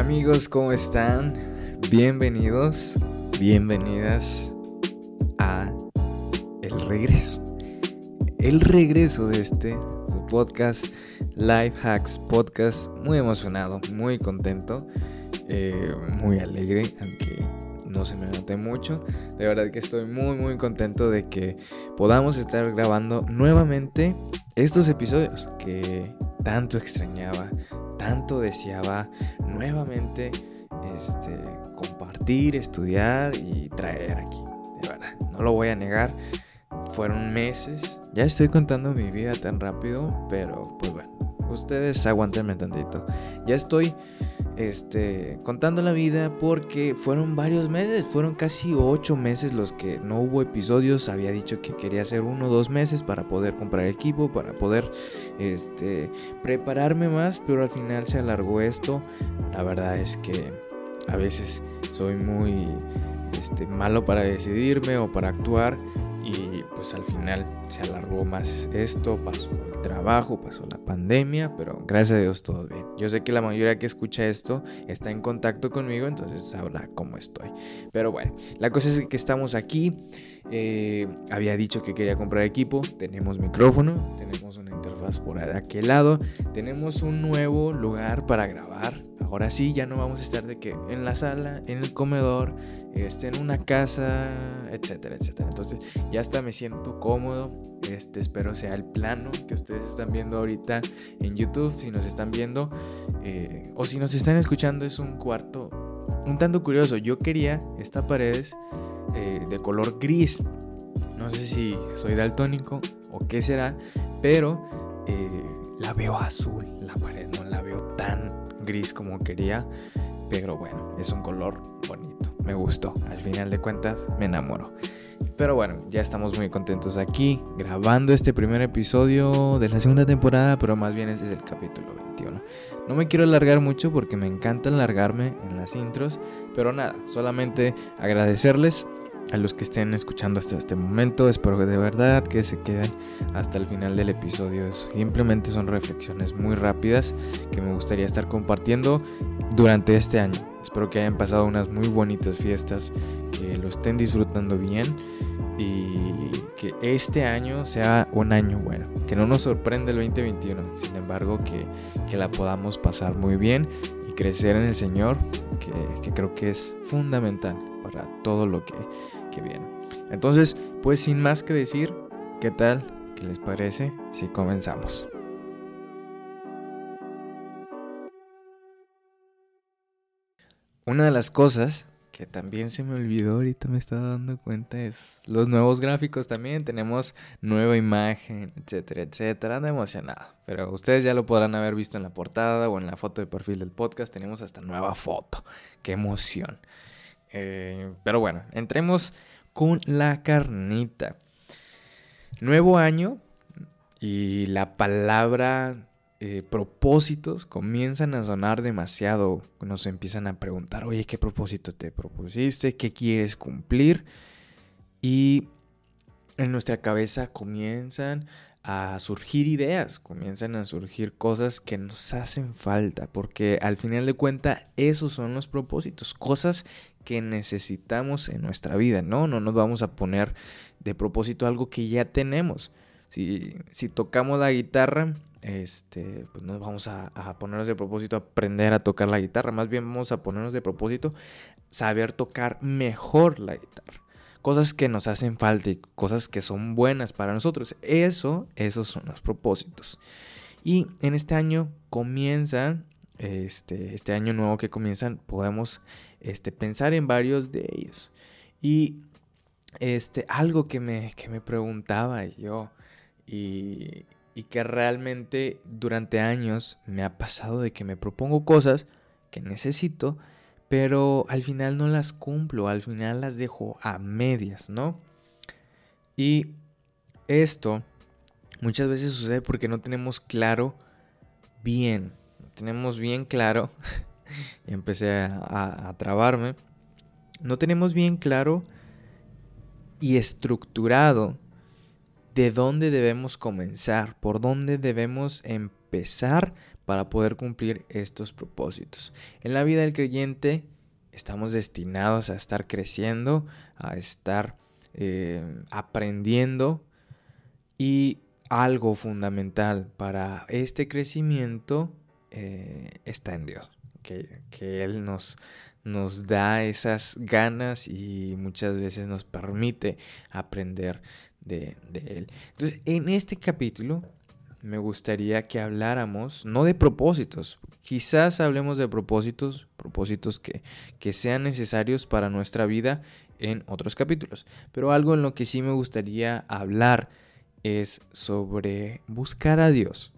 Amigos, ¿cómo están? Bienvenidos, bienvenidas a El Regreso. El regreso de este podcast, Life Hacks Podcast. Muy emocionado, muy contento, eh, muy alegre, aunque no se me note mucho. De verdad que estoy muy, muy contento de que podamos estar grabando nuevamente estos episodios que tanto extrañaba, tanto deseaba nuevamente este, compartir, estudiar y traer aquí. De verdad, no lo voy a negar. Fueron meses. Ya estoy contando mi vida tan rápido, pero pues bueno, ustedes aguantenme tantito. Ya estoy este, contando la vida porque fueron varios meses, fueron casi ocho meses los que no hubo episodios. Había dicho que quería hacer uno o dos meses para poder comprar equipo, para poder este, prepararme más, pero al final se alargó esto. La verdad es que a veces soy muy este, malo para decidirme o para actuar y pues al final se alargó más esto, pasó trabajo, pasó la pandemia, pero gracias a Dios todo bien. Yo sé que la mayoría que escucha esto está en contacto conmigo, entonces sabrá cómo estoy. Pero bueno, la cosa es que estamos aquí. Eh, había dicho que quería comprar equipo, tenemos micrófono, tenemos una interfaz por aquel lado, tenemos un nuevo lugar para grabar. Ahora sí, ya no vamos a estar de que en la sala, en el comedor, este, en una casa, etcétera, etcétera. Entonces ya hasta me siento cómodo. Este, espero sea el plano que ustedes están viendo ahorita en YouTube. Si nos están viendo eh, o si nos están escuchando, es un cuarto un tanto curioso. Yo quería esta paredes eh, de color gris. No sé si soy daltónico o qué será, pero eh, la veo azul la pared, no la veo tan gris como quería. Pero bueno, es un color bonito. Me gustó. Al final de cuentas, me enamoró. Pero bueno, ya estamos muy contentos aquí grabando este primer episodio de la segunda temporada, pero más bien este es el capítulo 21. No me quiero alargar mucho porque me encanta alargarme en las intros, pero nada, solamente agradecerles a los que estén escuchando hasta este momento. Espero de verdad que se queden hasta el final del episodio. Simplemente son reflexiones muy rápidas que me gustaría estar compartiendo durante este año. Espero que hayan pasado unas muy bonitas fiestas, que lo estén disfrutando bien y que este año sea un año bueno, que no nos sorprenda el 2021, sin embargo que, que la podamos pasar muy bien y crecer en el Señor, que, que creo que es fundamental para todo lo que, que viene. Entonces, pues sin más que decir, ¿qué tal? ¿Qué les parece si comenzamos? Una de las cosas que también se me olvidó ahorita me estaba dando cuenta es los nuevos gráficos también. Tenemos nueva imagen, etcétera, etcétera. Ando emocionado. Pero ustedes ya lo podrán haber visto en la portada o en la foto de perfil del podcast. Tenemos hasta nueva foto. Qué emoción. Eh, pero bueno, entremos con la carnita. Nuevo año y la palabra eh, propósitos comienzan a sonar demasiado. Nos empiezan a preguntar, oye, ¿qué propósito te propusiste? ¿Qué quieres cumplir? Y en nuestra cabeza comienzan a surgir ideas, comienzan a surgir cosas que nos hacen falta, porque al final de cuentas esos son los propósitos, cosas que necesitamos en nuestra vida, ¿no? No nos vamos a poner de propósito algo que ya tenemos. Si, si tocamos la guitarra, este, pues no vamos a, a, ponernos de propósito aprender a tocar la guitarra, más bien vamos a ponernos de propósito saber tocar mejor la guitarra cosas que nos hacen falta y cosas que son buenas para nosotros. Eso, esos son los propósitos. Y en este año comienzan, este, este año nuevo que comienzan, podemos este, pensar en varios de ellos. Y este, algo que me, que me preguntaba yo y, que realmente durante años me ha pasado de que me propongo cosas que necesito, pero al final no las cumplo, al final las dejo a medias, ¿no? Y esto muchas veces sucede porque no tenemos claro bien, tenemos bien claro, y empecé a, trabarme, no tenemos bien claro y estructurado de dónde debemos comenzar, por dónde debemos empezar para poder cumplir estos propósitos. En la vida del creyente estamos destinados a estar creciendo, a estar eh, aprendiendo y algo fundamental para este crecimiento eh, está en Dios, que, Él nos, nos da esas ganas y muchas veces nos permite aprender de, Él. Entonces, en este capítulo me gustaría que habláramos, no de propósitos, quizás hablemos de propósitos, propósitos que, que, sean necesarios para nuestra vida en otros capítulos, pero algo en lo que sí me gustaría hablar es sobre buscar a Dios.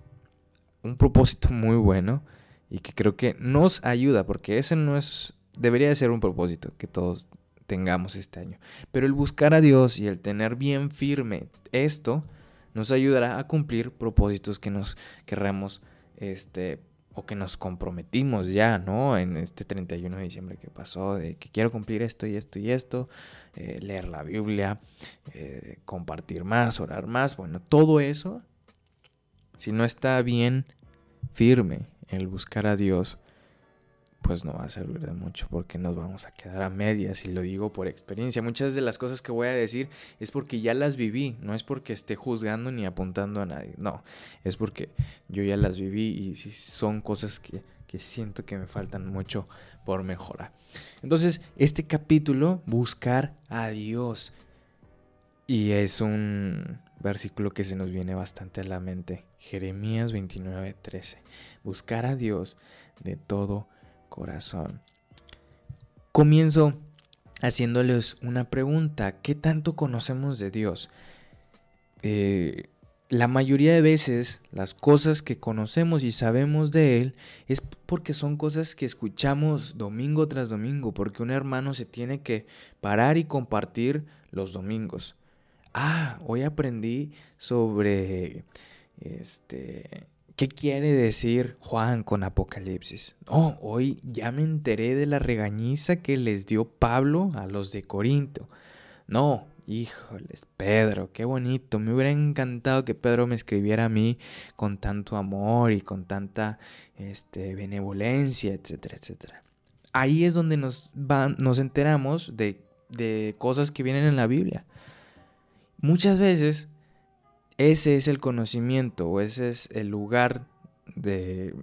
Un propósito muy bueno y que creo que nos ayuda, porque ese no es, debería de ser un propósito que todos tengamos este año. Pero el buscar a Dios y el tener bien firme esto, nos ayudará a cumplir propósitos que nos querramos, este, o que nos comprometimos ya, ¿no? En este 31 de diciembre que pasó, de que quiero cumplir esto y esto y esto, eh, leer la Biblia, eh, compartir más, orar más, bueno, todo eso, si no está bien firme el buscar a Dios, pues no va a servir de mucho porque nos vamos a quedar a medias y lo digo por experiencia. Muchas de las cosas que voy a decir es porque ya las viví, no es porque esté juzgando ni apuntando a nadie, no, es porque yo ya las viví y si son cosas que, que siento que me faltan mucho por mejorar. Entonces, este capítulo, buscar a Dios, y es un versículo que se nos viene bastante a la mente, Jeremías 29, 13, buscar a Dios de todo. Comienzo haciéndoles una pregunta. ¿Qué tanto conocemos de Dios? Eh, la mayoría de veces las cosas que conocemos y sabemos de Él es porque son cosas que escuchamos domingo tras domingo, porque un hermano se tiene que parar y compartir los domingos. Ah, hoy aprendí sobre este ¿Qué quiere decir Juan con Apocalipsis? No, hoy ya me enteré de la regañiza que les dio Pablo a los de Corinto. No, híjoles, Pedro, qué bonito. Me hubiera encantado que Pedro me escribiera a mí con tanto amor y con tanta este, benevolencia, etcétera, etcétera. Ahí es donde nos, nos enteramos de, de cosas que vienen en la Biblia. Muchas veces ese es el conocimiento o ese es el lugar de,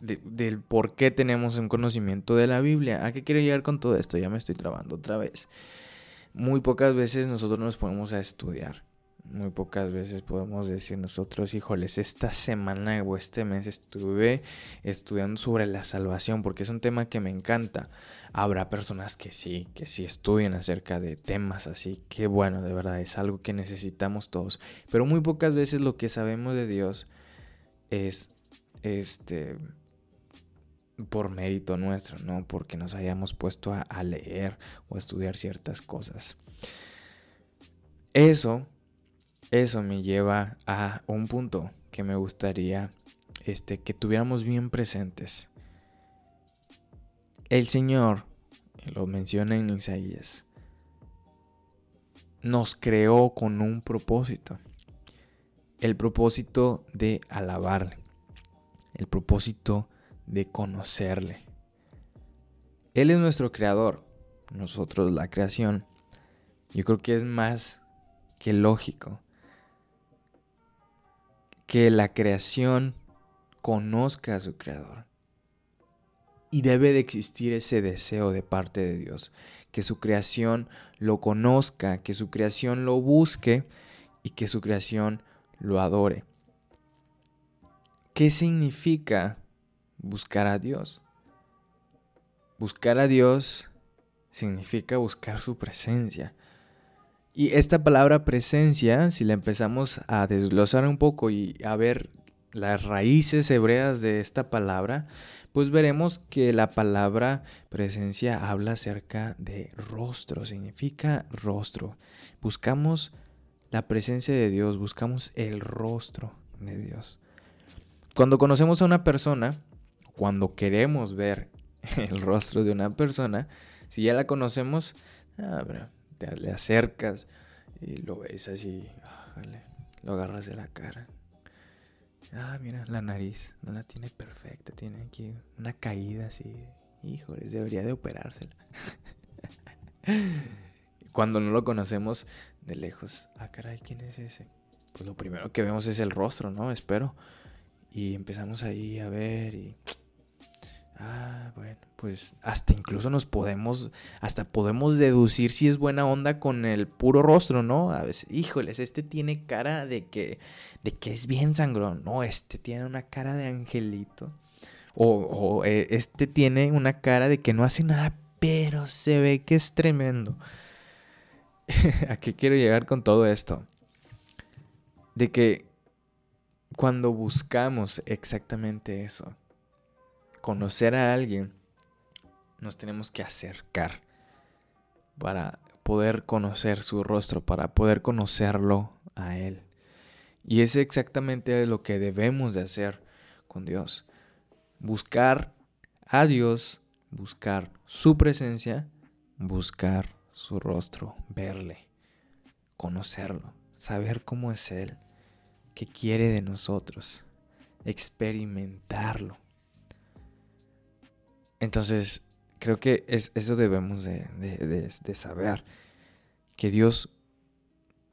del por qué tenemos un conocimiento de la Biblia. ¿A qué quiero llegar con todo esto? Ya me estoy trabando otra vez. Muy pocas veces nosotros nos ponemos a estudiar. Muy pocas veces podemos decir nosotros, híjoles, esta semana o este mes estuve estudiando sobre la salvación porque es un tema que me encanta. Habrá personas que sí, que sí estudian acerca de temas así, que bueno, de verdad es algo que necesitamos todos. Pero muy pocas veces lo que sabemos de Dios es este por mérito nuestro, no porque nos hayamos puesto a, a leer o a estudiar ciertas cosas. Eso eso me lleva a un punto que me gustaría este, que tuviéramos bien presentes. El Señor, lo menciona en Isaías, nos creó con un propósito. El propósito de alabarle. El propósito de conocerle. Él es nuestro creador, nosotros la creación. Yo creo que es más que lógico que la creación conozca a su creador. Y debe de existir ese deseo de parte de Dios, que su creación lo conozca, que su creación lo busque y que su creación lo adore. ¿Qué significa buscar a Dios? Buscar a Dios significa buscar su presencia, y esta palabra presencia, si la empezamos a desglosar un poco y a ver las raíces hebreas de esta palabra, pues veremos que la palabra presencia habla acerca de rostro, significa rostro. Buscamos la presencia de Dios, buscamos el rostro de Dios. Cuando conocemos a una persona, cuando queremos ver el rostro de una persona, si ya la conocemos, ah, te le acercas y lo ves así, lo agarras de la cara. Ah, mira, la nariz no la tiene perfecta, tiene aquí una caída así. Híjoles, debería de operársela. Cuando no lo conocemos de lejos, ah, caray, ¿quién es ese? Pues lo primero que vemos es el rostro, ¿no? Espero. Y empezamos ahí a ver y Ah, bueno, pues hasta incluso nos podemos, hasta podemos deducir si es buena onda con el puro rostro, ¿no? A veces, híjoles, este tiene cara de que, de que es bien sangrón, no, este tiene una cara de angelito. O, eh, este tiene una cara de que no hace nada, pero se ve que es tremendo. ¿A qué quiero llegar con todo esto? De que cuando buscamos exactamente eso, conocer a alguien, nos tenemos que acercar para poder conocer su rostro, para poder conocerlo a Él. Y es exactamente lo que debemos de hacer con Dios. Buscar a Dios, buscar su presencia, buscar su rostro, verle, conocerlo, saber cómo es Él, qué quiere de nosotros, experimentarlo. Entonces, creo que es, eso debemos de, de saber. Que Dios,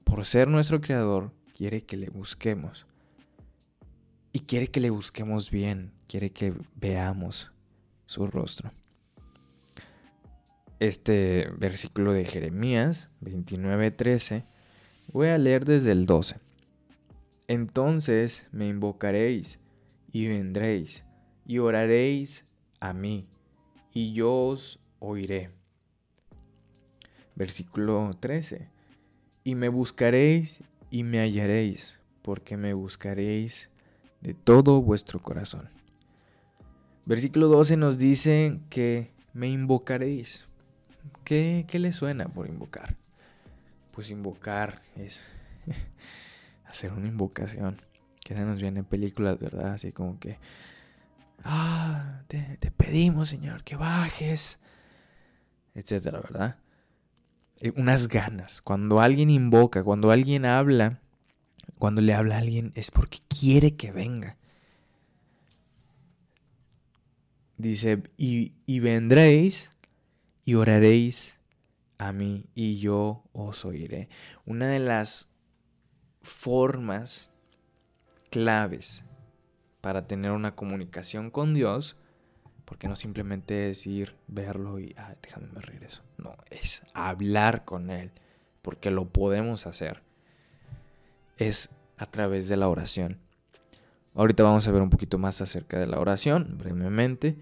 por ser nuestro creador, quiere que le busquemos. Y quiere que le busquemos bien. Quiere que veamos su rostro. Este versículo de Jeremías 29:13, voy a leer desde el 12. Entonces me invocaréis y vendréis y oraréis a mí y yo os oiré. Versículo 13. Y me buscaréis y me hallaréis, porque me buscaréis de todo vuestro corazón. Versículo 12 nos dice que me invocaréis. ¿Qué, qué le suena por invocar? Pues invocar es hacer una invocación. Que se nos viene en películas, ¿verdad? Así como que ah, te, pedimos, Señor, que bajes, etcétera, ¿verdad? Eh, unas ganas. Cuando alguien invoca, cuando alguien habla, cuando le habla a alguien, es porque quiere que venga. Dice, y, y vendréis y oraréis a mí y yo os oiré. Una de las formas claves para tener una comunicación con Dios, porque no simplemente decir, verlo y, déjame me regreso. No, es hablar con Él, porque lo podemos hacer. Es a través de la oración. Ahorita vamos a ver un poquito más acerca de la oración, brevemente.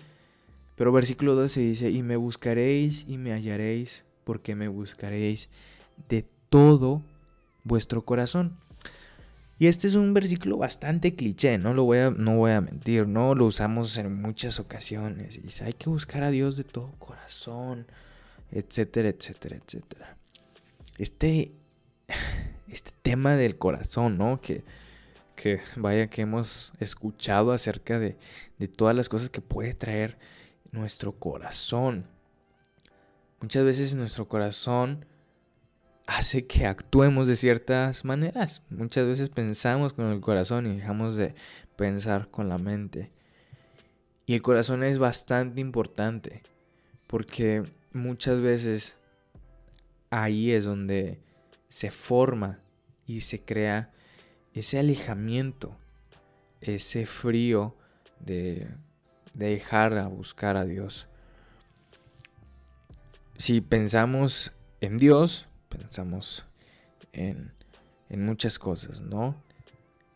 Pero versículo 12 dice, y me buscaréis y me hallaréis, porque me buscaréis de todo vuestro corazón. Y este es un versículo bastante cliché, no lo voy a, no voy a mentir, ¿no? Lo usamos en muchas ocasiones. Y dice, hay que buscar a Dios de todo corazón, etcétera, etcétera, etcétera. Este, este tema del corazón, ¿no? Que, que vaya que hemos escuchado acerca de, de todas las cosas que puede traer nuestro corazón. Muchas veces nuestro corazón hace que actuemos de ciertas maneras. Muchas veces pensamos con el corazón y dejamos de pensar con la mente. Y el corazón es bastante importante porque muchas veces ahí es donde se forma y se crea ese alejamiento, ese frío de, dejar a buscar a Dios. Si pensamos en Dios, pensamos en, muchas cosas, ¿no?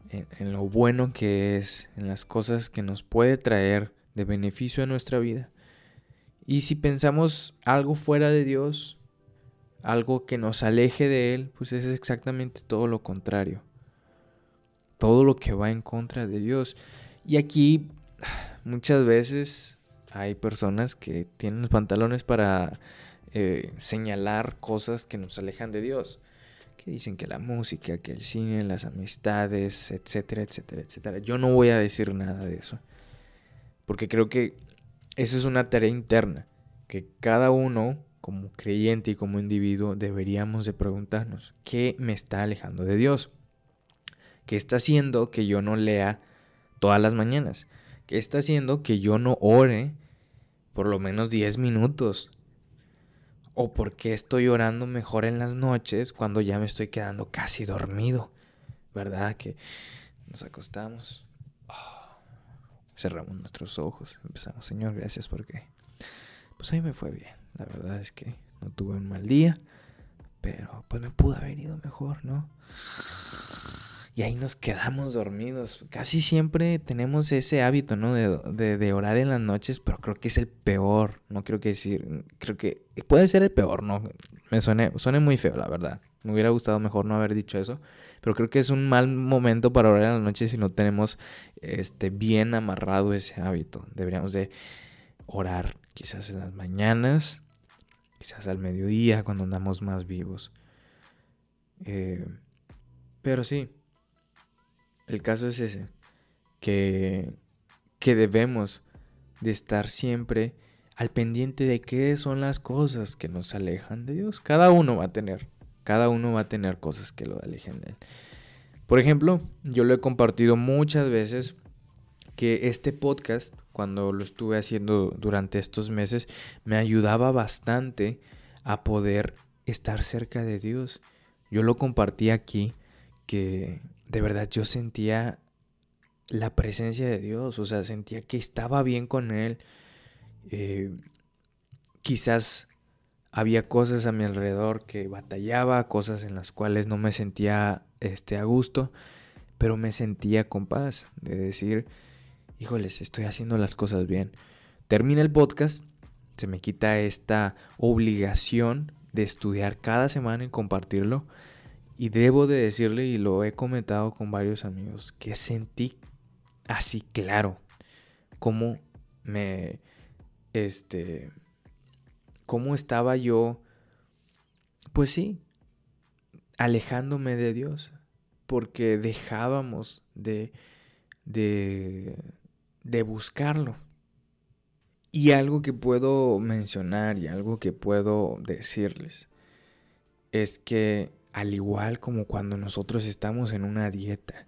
En, en, lo bueno que es, en las cosas que nos puede traer de beneficio a nuestra vida. Y si pensamos algo fuera de Dios, algo que nos aleje de Él, pues es exactamente todo lo contrario. Todo lo que va en contra de Dios. Y aquí muchas veces hay personas que tienen los pantalones para eh, señalar cosas que nos alejan de Dios. Que dicen que la música, que el cine, las amistades, etcétera, etcétera, etcétera. Yo no voy a decir nada de eso. Porque creo que eso es una tarea interna. Que cada uno, como creyente y como individuo, deberíamos de preguntarnos, ¿qué me está alejando de Dios? ¿Qué está haciendo que yo no lea todas las mañanas? ¿Qué está haciendo que yo no ore por lo menos 10 minutos? ¿O por qué estoy orando mejor en las noches cuando ya me estoy quedando casi dormido? ¿Verdad? Que nos acostamos, ah, cerramos nuestros ojos, empezamos, Señor, gracias porque pues a mí me fue bien. La verdad es que no tuve un mal día, pero pues me pudo haber ido mejor, ¿no? Y ahí nos quedamos dormidos. Casi siempre tenemos ese hábito, ¿no? De, orar en las noches, pero creo que es el peor. No creo que decir, creo que puede ser el peor, ¿no? Me suene, suene muy feo, la verdad. Me hubiera gustado mejor no haber dicho eso, pero creo que es un mal momento para orar en las noches si no tenemos este, bien amarrado ese hábito. Deberíamos de orar quizás en las mañanas, quizás al mediodía, cuando andamos más vivos. Eh, pero sí, el caso es ese, que, que debemos de estar siempre al pendiente de qué son las cosas que nos alejan de Dios. Cada uno va a tener, cada uno va a tener cosas que lo alejen de Él. Por ejemplo, yo lo he compartido muchas veces que este podcast, cuando lo estuve haciendo durante estos meses, me ayudaba bastante a poder estar cerca de Dios. Yo lo compartí aquí que de verdad yo sentía la presencia de Dios, o sea, sentía que estaba bien con Él. Eh, quizás había cosas a mi alrededor que batallaba, cosas en las cuales no me sentía este, a gusto, pero me sentía con paz de decir, híjoles, estoy haciendo las cosas bien. Termina el podcast, se me quita esta obligación de estudiar cada semana y compartirlo y debo de decirle, y lo he comentado con varios amigos, que sentí así claro cómo me, este, cómo estaba yo, pues sí, alejándome de Dios, porque dejábamos de, de, de buscarlo. Y algo que puedo mencionar y algo que puedo decirles es que al igual como cuando nosotros estamos en una dieta,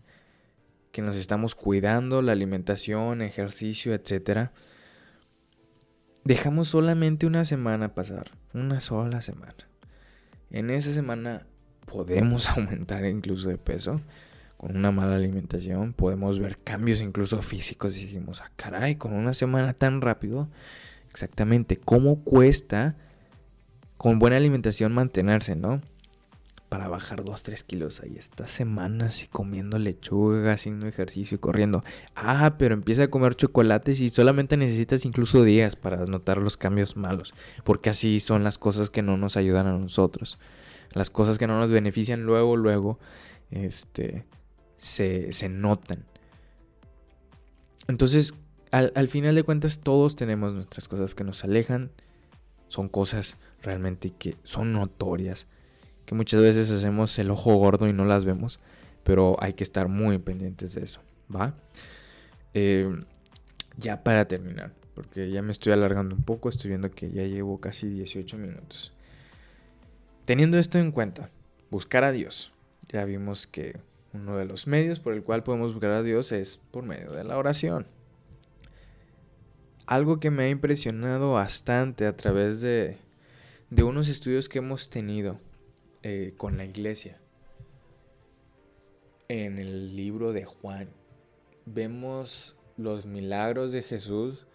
que nos estamos cuidando la alimentación, ejercicio, etc. Dejamos solamente una semana pasar, una sola semana. En esa semana podemos aumentar incluso de peso con una mala alimentación, podemos ver cambios incluso físicos y dijimos, ah, caray, con una semana tan rápido, exactamente, ¿cómo cuesta con buena alimentación mantenerse, no? Para bajar 2-3 kilos ahí estas semanas y comiendo lechuga, haciendo ejercicio y corriendo. Ah, pero empieza a comer chocolates y solamente necesitas incluso días para notar los cambios malos, porque así son las cosas que no nos ayudan a nosotros. Las cosas que no nos benefician luego, luego, este, se, se notan. Entonces, al, al final de cuentas, todos tenemos nuestras cosas que nos alejan. Son cosas realmente que son notorias que muchas veces hacemos el ojo gordo y no las vemos, pero hay que estar muy pendientes de eso, ¿va? Eh, ya para terminar, porque ya me estoy alargando un poco, estoy viendo que ya llevo casi 18 minutos. Teniendo esto en cuenta, buscar a Dios. Ya vimos que uno de los medios por el cual podemos buscar a Dios es por medio de la oración. Algo que me ha impresionado bastante a través de, de unos estudios que hemos tenido eh, con la iglesia. En el libro de Juan vemos los milagros de Jesús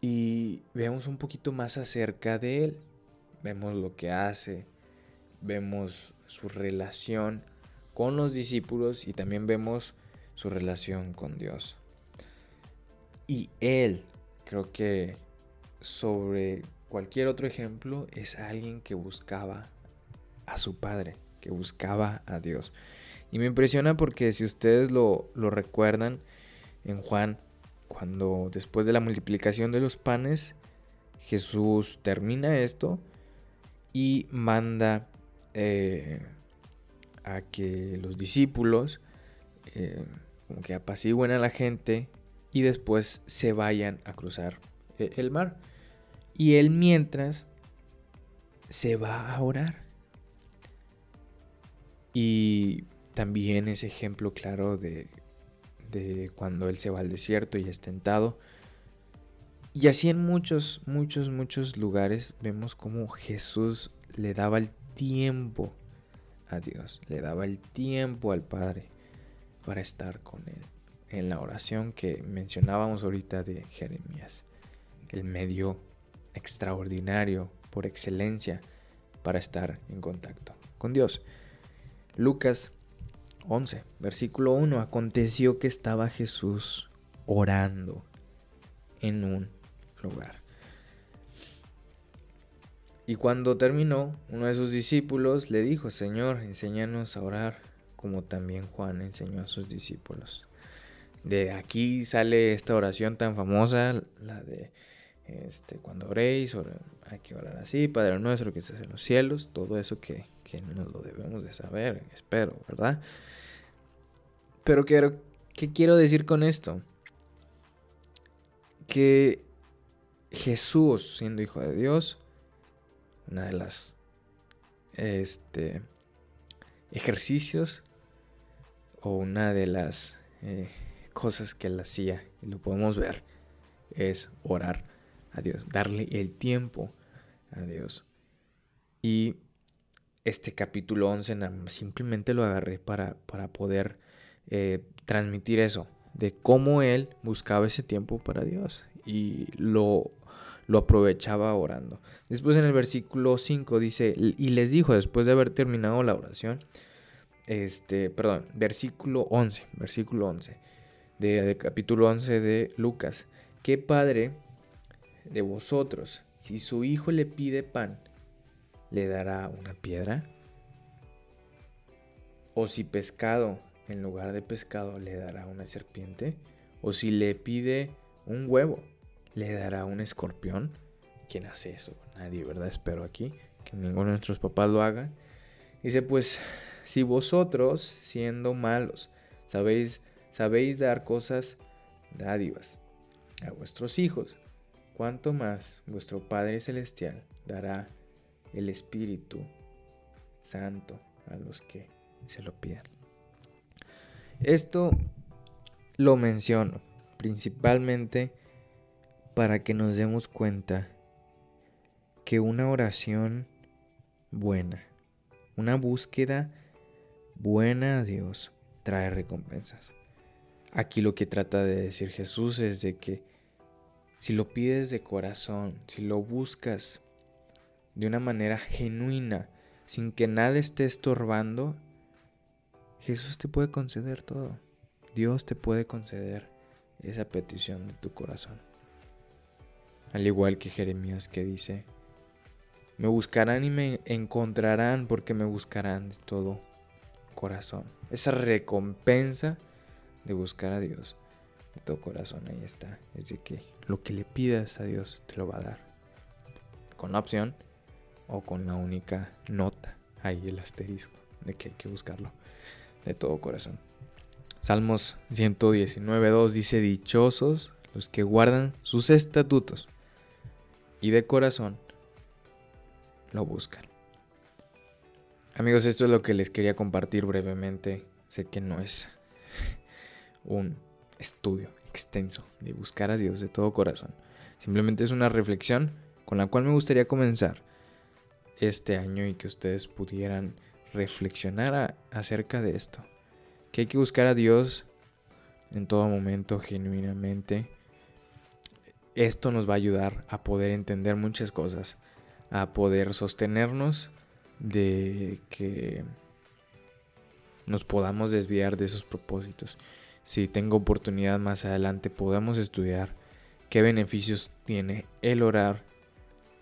y vemos un poquito más acerca de él. Vemos lo que hace, vemos su relación con los discípulos y también vemos su relación con Dios. Y él, creo que sobre cualquier otro ejemplo, es alguien que buscaba a su Padre, que buscaba a Dios. Y me impresiona porque si ustedes lo, recuerdan en Juan, cuando después de la multiplicación de los panes, Jesús termina esto y manda eh, a que los discípulos eh, como que a la gente y después se vayan a cruzar eh, el mar. Y él mientras se va a orar. Y también es ejemplo claro de, cuando él se va al desierto y es tentado. Y así en muchos, muchos, muchos lugares vemos como Jesús le daba el tiempo a Dios, le daba el tiempo al Padre para estar con él. En la oración que mencionábamos ahorita de Jeremías, el medio extraordinario por excelencia para estar en contacto con Dios. Lucas 11, versículo 1, aconteció que estaba Jesús orando en un lugar. Y cuando terminó, uno de sus discípulos le dijo, Señor, enséñanos a orar, como también Juan enseñó a sus discípulos. De aquí sale esta oración tan famosa, la de este, cuando oréis, hay que orar así, Padre nuestro que estás en los cielos, todo eso que, que nos lo debemos de saber, espero, ¿verdad? Pero quiero, ¿qué quiero decir con esto? Que Jesús, siendo hijo de Dios, una de las este, ejercicios o una de las eh, cosas que él hacía, y lo podemos ver, es orar a Dios, darle el tiempo a Dios. Y este capítulo 11 simplemente lo agarré para, para poder eh, transmitir eso, de cómo él buscaba ese tiempo para Dios y lo, lo aprovechaba orando. Después en el versículo 5 dice, y les dijo, después de haber terminado la oración, este, perdón, versículo 11, versículo 11, de, capítulo 11 de Lucas, ¿qué padre de vosotros, si su hijo le pide pan, le dará una piedra? ¿O si pescado, en lugar de pescado, le dará una serpiente? ¿O si le pide un huevo, le dará un escorpión? ¿Quién hace eso? Nadie, ¿verdad? Espero aquí que ninguno de nuestros papás lo haga. Dice, pues, si vosotros, siendo malos, sabéis, dar cosas dádivas a vuestros hijos, cuánto más vuestro Padre Celestial dará el Espíritu Santo a los que se lo pidan. Esto lo menciono principalmente para que nos demos cuenta que una oración buena, una búsqueda buena a Dios trae recompensas. Aquí lo que trata de decir Jesús es de que si lo pides de corazón, si lo buscas de una manera genuina, sin que nada esté estorbando, Jesús te puede conceder todo. Dios te puede conceder esa petición de tu corazón. Al igual que Jeremías que dice, me buscarán y me encontrarán porque me buscarán de todo corazón. Esa recompensa de buscar a Dios de todo corazón, ahí está. Es de que lo que le pidas a Dios te lo va a dar. Con la opción o con la única nota, ahí el asterisco, de que hay que buscarlo de todo corazón. Salmos 119.2 dice, dichosos los que guardan sus estatutos y de corazón lo buscan. Amigos, esto es lo que les quería compartir brevemente. Sé que no es un estudio extenso de buscar a Dios de todo corazón. Simplemente es una reflexión con la cual me gustaría comenzar este año y que ustedes pudieran reflexionar acerca de esto. Que hay que buscar a Dios en todo momento, genuinamente. Esto nos va a ayudar a poder entender muchas cosas, a poder sostenernos de que nos podamos desviar de esos propósitos. Si tengo oportunidad más adelante, podamos estudiar qué beneficios tiene el orar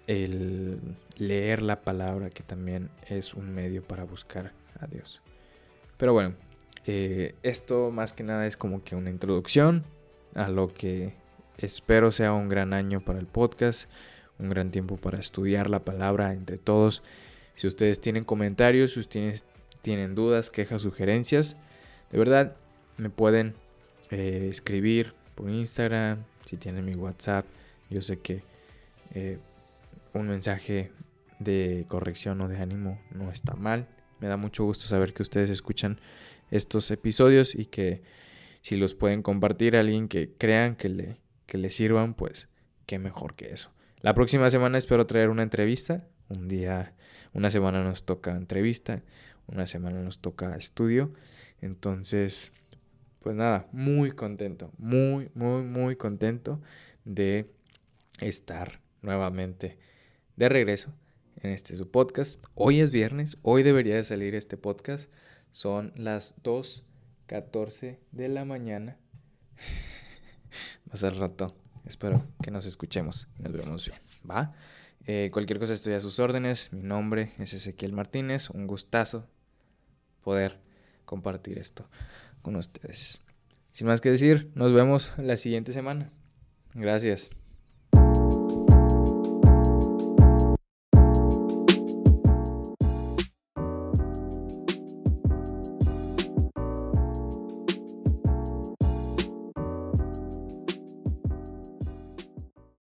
el leer la palabra, que también es un medio para buscar a Dios. Pero bueno, eh, esto más que nada es como que una introducción a lo que espero sea un gran año para el podcast, un gran tiempo para estudiar la palabra entre todos. Si ustedes tienen comentarios, si ustedes tienen dudas, quejas, sugerencias, de verdad me pueden eh, escribir por Instagram, si tienen mi WhatsApp. Yo sé que eh, un mensaje de corrección o de ánimo no está mal. Me da mucho gusto saber que ustedes escuchan estos episodios y que si los pueden compartir a alguien que crean que le, que sirvan, pues qué mejor que eso. La próxima semana espero traer una entrevista. Un día, una semana nos toca entrevista, una semana nos toca estudio. Entonces, pues nada, muy contento, muy, muy, muy contento de estar nuevamente de regreso en este su podcast. Hoy es viernes, hoy debería de salir este podcast. Son las 2.14 de la mañana. Más al rato. Espero que nos escuchemos y nos vemos bien. ¿Va? Eh, cualquier cosa estoy a sus órdenes. Mi nombre es Ezequiel Martínez. Un gustazo poder compartir esto con ustedes. Sin más que decir, nos vemos la siguiente semana. Gracias.